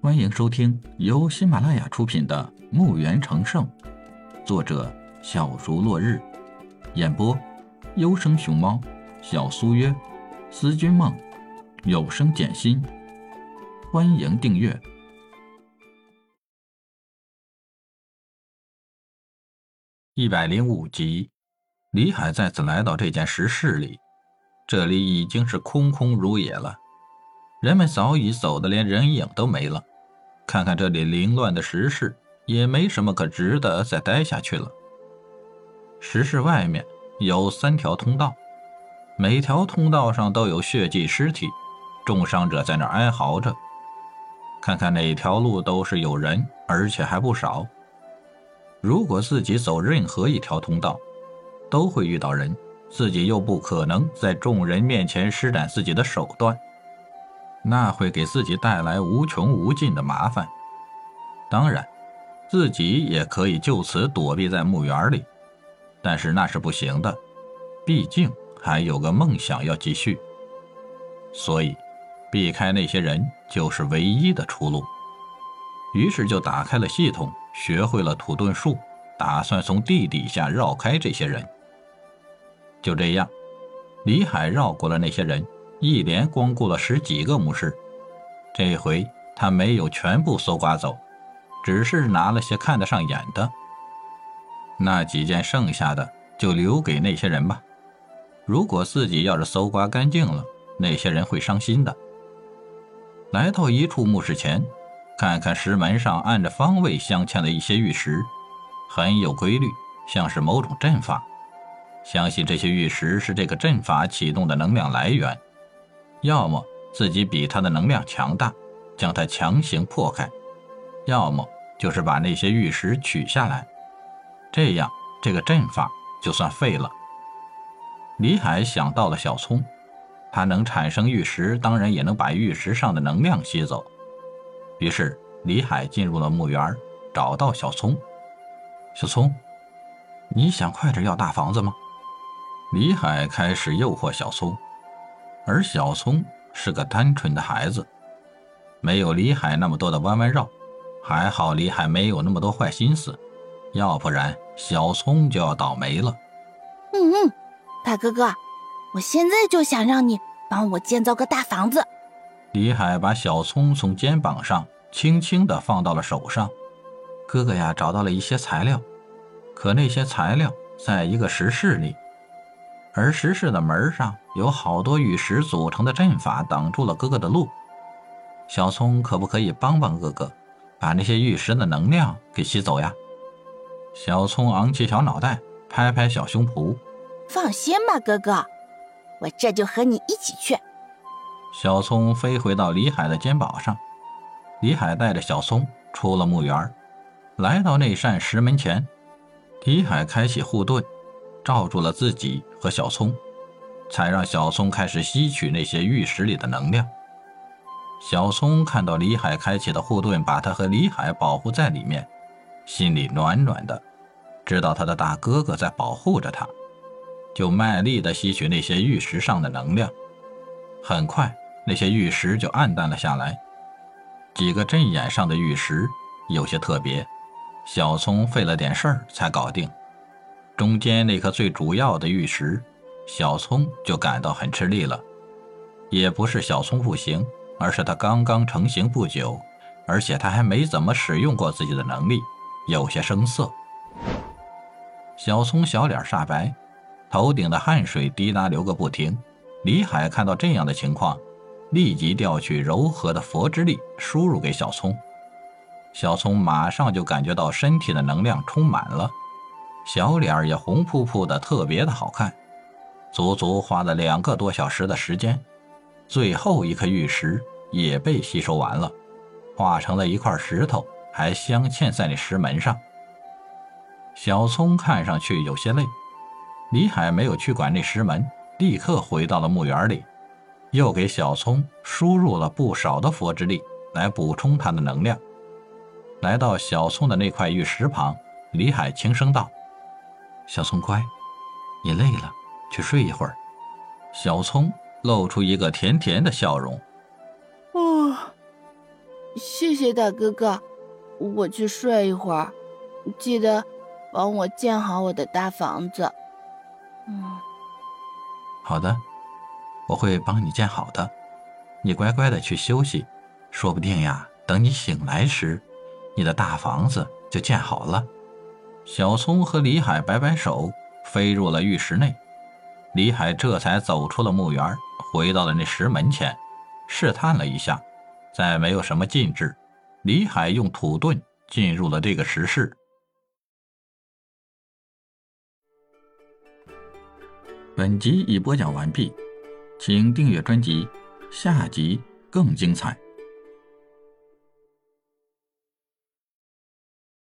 欢迎收听由喜马拉雅出品的《墓园成圣》，作者小竹落日，演播优生熊猫、小苏约、思君梦、有声简心。欢迎订阅一百零五集。李海再次来到这间石室里，这里已经是空空如也了。人们早已走得连人影都没了，看看这里凌乱的石室，也没什么可值得再待下去了。石室外面有三条通道，每条通道上都有血迹尸体，重伤者在那哀嚎着。看看哪条路都是有人，而且还不少。如果自己走任何一条通道，都会遇到人，自己又不可能在众人面前施展自己的手段。那会给自己带来无穷无尽的麻烦。当然，自己也可以就此躲避在墓园里，但是那是不行的，毕竟还有个梦想要继续。所以，避开那些人就是唯一的出路。于是就打开了系统，学会了土遁术，打算从地底下绕开这些人。就这样，李海绕过了那些人。一连光顾了十几个墓室，这回他没有全部搜刮走，只是拿了些看得上眼的。那几件剩下的就留给那些人吧。如果自己要是搜刮干净了，那些人会伤心的。来到一处墓室前，看看石门上按着方位镶嵌的一些玉石，很有规律，像是某种阵法。相信这些玉石是这个阵法启动的能量来源。要么自己比他的能量强大，将他强行破开；要么就是把那些玉石取下来，这样这个阵法就算废了。李海想到了小葱，他能产生玉石，当然也能把玉石上的能量吸走。于是李海进入了墓园，找到小葱。小葱，你想快点要大房子吗？李海开始诱惑小葱。而小聪是个单纯的孩子，没有李海那么多的弯弯绕，还好李海没有那么多坏心思，要不然小聪就要倒霉了。嗯嗯，大哥哥，我现在就想让你帮我建造个大房子。李海把小聪从肩膀上轻轻地放到了手上。哥哥呀，找到了一些材料，可那些材料在一个石室里。而石室的门上有好多玉石组成的阵法，挡住了哥哥的路。小聪可不可以帮帮哥哥，把那些玉石的能量给吸走呀？小聪昂起小脑袋，拍拍小胸脯：“放心吧，哥哥，我这就和你一起去。”小聪飞回到李海的肩膀上。李海带着小聪出了墓园，来到那扇石门前。李海开启护盾。罩住了自己和小葱，才让小葱开始吸取那些玉石里的能量。小葱看到李海开启的护盾，把他和李海保护在里面，心里暖暖的，知道他的大哥哥在保护着他，就卖力的吸取那些玉石上的能量。很快，那些玉石就暗淡了下来。几个阵眼上的玉石有些特别，小葱费了点事儿才搞定。中间那颗最主要的玉石，小葱就感到很吃力了。也不是小葱不行，而是他刚刚成型不久，而且他还没怎么使用过自己的能力，有些生涩。小聪小脸煞白，头顶的汗水滴答流个不停。李海看到这样的情况，立即调取柔和的佛之力输入给小聪，小聪马上就感觉到身体的能量充满了。小脸也红扑扑的，特别的好看。足足花了两个多小时的时间，最后一颗玉石也被吸收完了，化成了一块石头，还镶嵌在那石门上。小聪看上去有些累，李海没有去管那石门，立刻回到了墓园里，又给小聪输入了不少的佛之力来补充他的能量。来到小聪的那块玉石旁，李海轻声道。小葱乖，你累了，去睡一会儿。小葱露出一个甜甜的笑容。哦，谢谢大哥哥，我去睡一会儿，记得帮我建好我的大房子。嗯，好的，我会帮你建好的。你乖乖的去休息，说不定呀，等你醒来时，你的大房子就建好了。小聪和李海摆摆手，飞入了浴室内。李海这才走出了墓园，回到了那石门前，试探了一下，再没有什么禁制，李海用土遁进入了这个石室。本集已播讲完毕，请订阅专辑，下集更精彩。